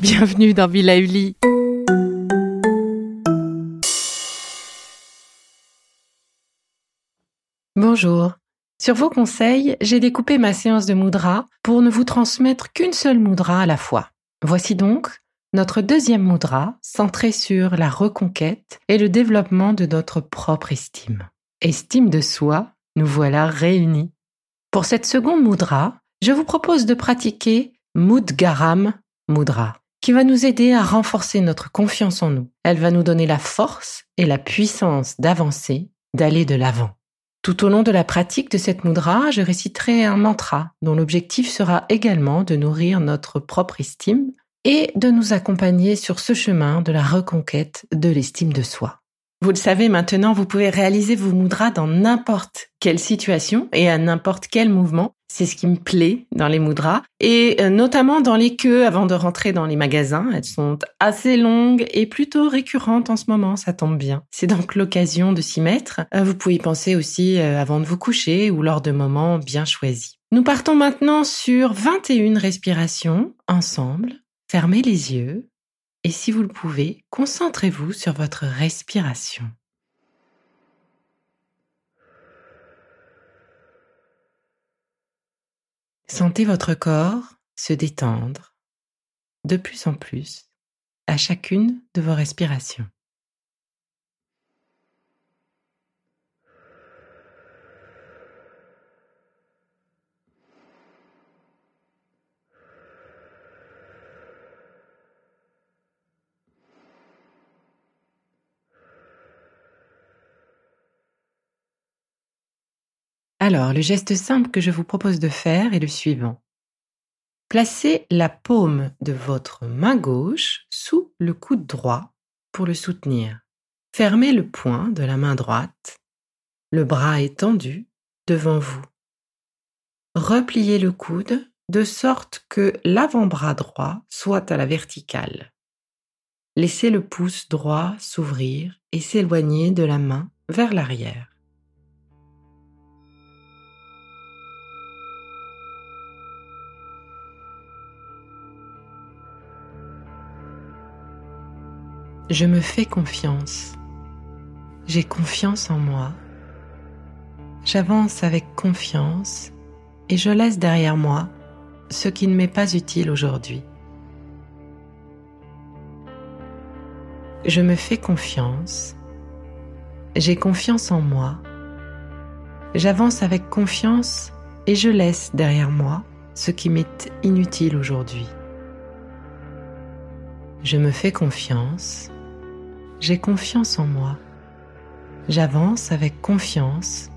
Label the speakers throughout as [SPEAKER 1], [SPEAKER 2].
[SPEAKER 1] Bienvenue dans Villa Uli. Bonjour. Sur vos conseils, j'ai découpé ma séance de moudra pour ne vous transmettre qu'une seule moudra à la fois. Voici donc notre deuxième moudra centrée sur la reconquête et le développement de notre propre estime. Estime de soi, nous voilà réunis. Pour cette seconde moudra, je vous propose de pratiquer Mudgaram Mudra, qui va nous aider à renforcer notre confiance en nous. Elle va nous donner la force et la puissance d'avancer, d'aller de l'avant. Tout au long de la pratique de cette mudra, je réciterai un mantra dont l'objectif sera également de nourrir notre propre estime et de nous accompagner sur ce chemin de la reconquête de l'estime de soi. Vous le savez maintenant, vous pouvez réaliser vos mudras dans n'importe quelle situation et à n'importe quel mouvement. C'est ce qui me plaît dans les mudras et euh, notamment dans les queues avant de rentrer dans les magasins. Elles sont assez longues et plutôt récurrentes en ce moment, ça tombe bien. C'est donc l'occasion de s'y mettre. Euh, vous pouvez y penser aussi euh, avant de vous coucher ou lors de moments bien choisis. Nous partons maintenant sur 21 respirations ensemble. Fermez les yeux et si vous le pouvez, concentrez-vous sur votre respiration. Sentez votre corps se détendre de plus en plus à chacune de vos respirations. Alors, le geste simple que je vous propose de faire est le suivant. Placez la paume de votre main gauche sous le coude droit pour le soutenir. Fermez le poing de la main droite, le bras étendu devant vous. Repliez le coude de sorte que l'avant-bras droit soit à la verticale. Laissez le pouce droit s'ouvrir et s'éloigner de la main vers l'arrière. Je me fais confiance. J'ai confiance en moi. J'avance avec confiance et je laisse derrière moi ce qui ne m'est pas utile aujourd'hui. Je me fais confiance. J'ai confiance en moi. J'avance avec confiance et je laisse derrière moi ce qui m'est inutile aujourd'hui. Je me fais confiance j'ai confiance en moi. J'avance avec confiance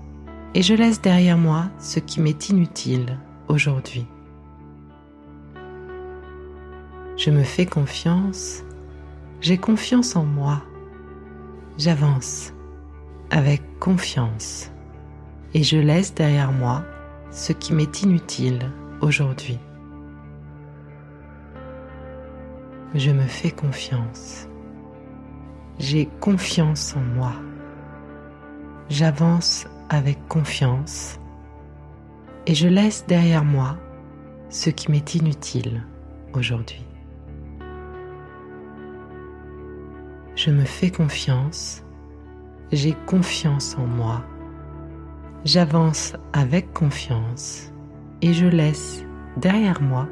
[SPEAKER 1] et je laisse derrière moi ce qui m'est inutile aujourd'hui. Je me fais confiance, j'ai confiance en moi. J'avance avec confiance et je laisse derrière moi ce qui m'est inutile aujourd'hui. Je me fais confiance. J'ai confiance en moi. J'avance avec confiance et je laisse derrière moi ce qui m'est inutile aujourd'hui. Je me fais confiance, j'ai confiance en moi. J'avance avec confiance et je laisse derrière moi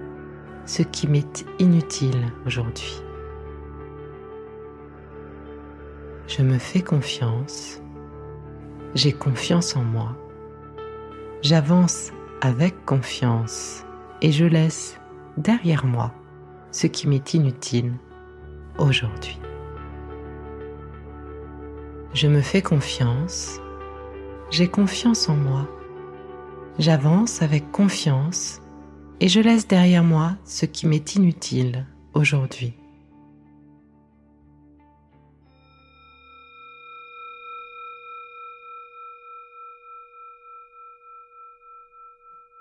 [SPEAKER 1] ce qui m'est inutile aujourd'hui. Je me fais confiance, j'ai confiance en moi, j'avance avec confiance et je laisse derrière moi ce qui m'est inutile aujourd'hui. Je me fais confiance, j'ai confiance en moi, j'avance avec confiance et je laisse derrière moi ce qui m'est inutile aujourd'hui.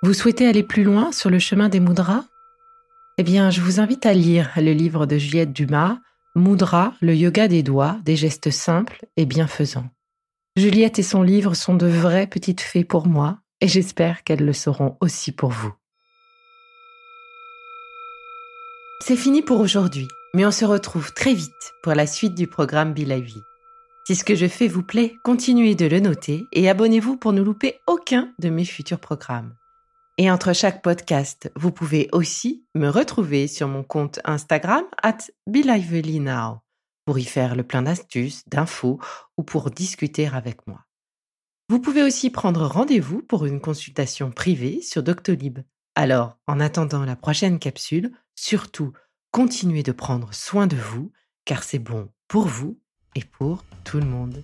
[SPEAKER 1] Vous souhaitez aller plus loin sur le chemin des moudras Eh bien, je vous invite à lire le livre de Juliette Dumas, Moudra, le yoga des doigts, des gestes simples et bienfaisants. Juliette et son livre sont de vraies petites fées pour moi et j'espère qu'elles le seront aussi pour vous. C'est fini pour aujourd'hui, mais on se retrouve très vite pour la suite du programme Lively. Si ce que je fais vous plaît, continuez de le noter et abonnez-vous pour ne louper aucun de mes futurs programmes. Et entre chaque podcast, vous pouvez aussi me retrouver sur mon compte Instagram at BeLivelyNow pour y faire le plein d'astuces, d'infos ou pour discuter avec moi. Vous pouvez aussi prendre rendez-vous pour une consultation privée sur Doctolib. Alors, en attendant la prochaine capsule, surtout, continuez de prendre soin de vous, car c'est bon pour vous et pour tout le monde.